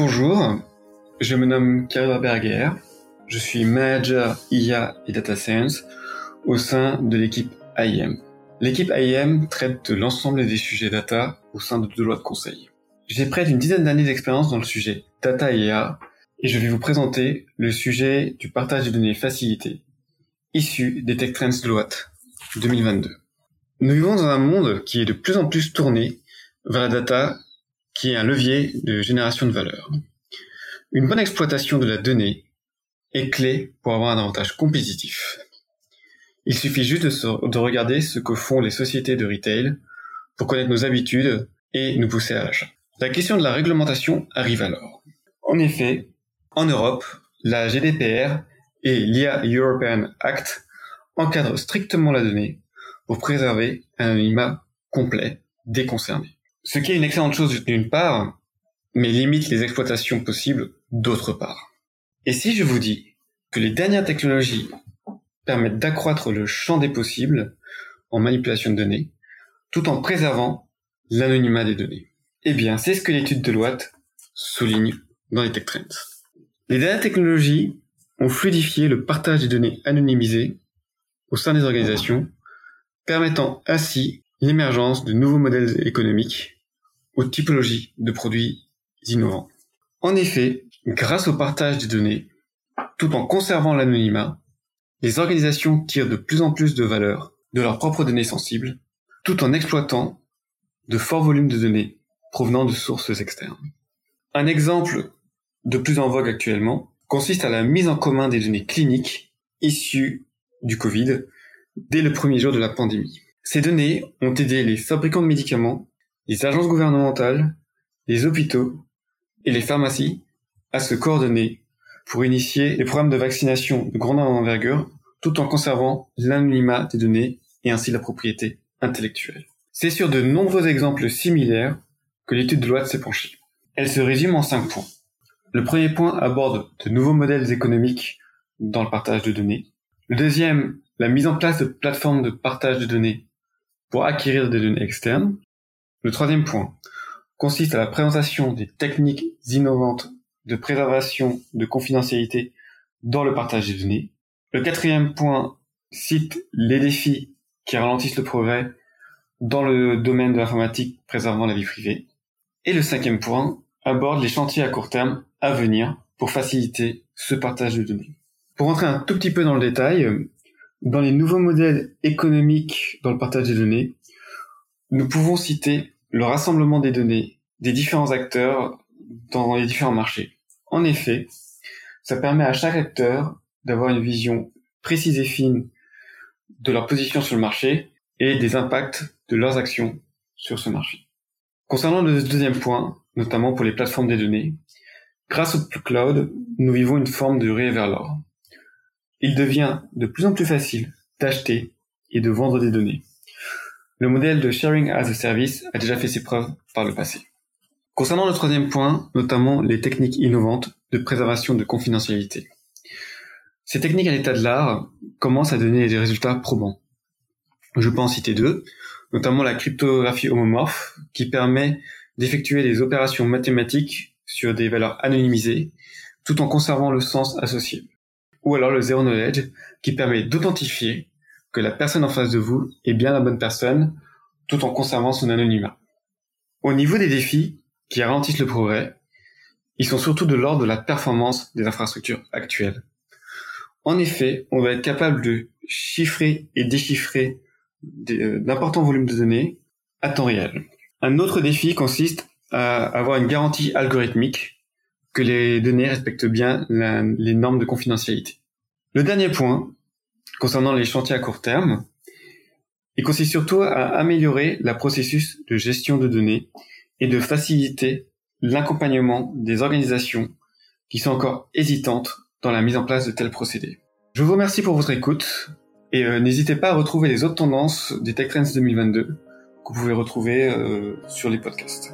Bonjour, je me nomme Karl Berger, je suis manager IA et data science au sein de l'équipe IM. L'équipe IM traite de l'ensemble des sujets data au sein de Deloitte Conseil. J'ai près d'une dizaine d'années d'expérience dans le sujet data IA et je vais vous présenter le sujet du partage de données facilité issu des Tech Trends Deloitte 2022. Nous vivons dans un monde qui est de plus en plus tourné vers la data qui est un levier de génération de valeur. Une bonne exploitation de la donnée est clé pour avoir un avantage compétitif. Il suffit juste de, regarder ce que font les sociétés de retail pour connaître nos habitudes et nous pousser à l'achat. La question de la réglementation arrive alors. En effet, en Europe, la GDPR et l'IA European Act encadrent strictement la donnée pour préserver un anonymat complet des. Ce qui est une excellente chose d'une part, mais limite les exploitations possibles d'autre part. Et si je vous dis que les dernières technologies permettent d'accroître le champ des possibles en manipulation de données, tout en préservant l'anonymat des données Eh bien, c'est ce que l'étude de Deloitte souligne dans les tech trends. Les dernières technologies ont fluidifié le partage des données anonymisées au sein des organisations, permettant ainsi l'émergence de nouveaux modèles économiques aux typologies de produits innovants. En effet, grâce au partage des données, tout en conservant l'anonymat, les organisations tirent de plus en plus de valeur de leurs propres données sensibles, tout en exploitant de forts volumes de données provenant de sources externes. Un exemple de plus en vogue actuellement consiste à la mise en commun des données cliniques issues du Covid dès le premier jour de la pandémie. Ces données ont aidé les fabricants de médicaments les agences gouvernementales, les hôpitaux et les pharmacies à se coordonner pour initier les programmes de vaccination de grande envergure tout en conservant l'anonymat des données et ainsi la propriété intellectuelle. C'est sur de nombreux exemples similaires que l'étude de loi s'est penchée. Elle se résume en cinq points. Le premier point aborde de nouveaux modèles économiques dans le partage de données. Le deuxième, la mise en place de plateformes de partage de données pour acquérir des données externes. Le troisième point consiste à la présentation des techniques innovantes de préservation de confidentialité dans le partage des données. Le quatrième point cite les défis qui ralentissent le progrès dans le domaine de l'informatique préservant la vie privée. Et le cinquième point aborde les chantiers à court terme à venir pour faciliter ce partage de données. Pour rentrer un tout petit peu dans le détail, dans les nouveaux modèles économiques dans le partage des données, nous pouvons citer le rassemblement des données des différents acteurs dans les différents marchés. En effet, ça permet à chaque acteur d'avoir une vision précise et fine de leur position sur le marché et des impacts de leurs actions sur ce marché. Concernant le deuxième point, notamment pour les plateformes des données, grâce au cloud, nous vivons une forme de ruée vers l'or. Il devient de plus en plus facile d'acheter et de vendre des données. Le modèle de sharing as a service a déjà fait ses preuves par le passé. Concernant le troisième point, notamment les techniques innovantes de préservation de confidentialité. Ces techniques à l'état de l'art commencent à donner des résultats probants. Je peux en citer deux, notamment la cryptographie homomorphe, qui permet d'effectuer des opérations mathématiques sur des valeurs anonymisées, tout en conservant le sens associé. Ou alors le zero knowledge, qui permet d'authentifier que la personne en face de vous est bien la bonne personne, tout en conservant son anonymat. Au niveau des défis qui ralentissent le progrès, ils sont surtout de l'ordre de la performance des infrastructures actuelles. En effet, on va être capable de chiffrer et déchiffrer euh, d'importants volumes de données à temps réel. Un autre défi consiste à avoir une garantie algorithmique que les données respectent bien les normes de confidentialité. Le dernier point, concernant les chantiers à court terme, il consiste surtout à améliorer la processus de gestion de données et de faciliter l'accompagnement des organisations qui sont encore hésitantes dans la mise en place de tels procédés. Je vous remercie pour votre écoute et euh, n'hésitez pas à retrouver les autres tendances des Tech Trends 2022 que vous pouvez retrouver euh, sur les podcasts.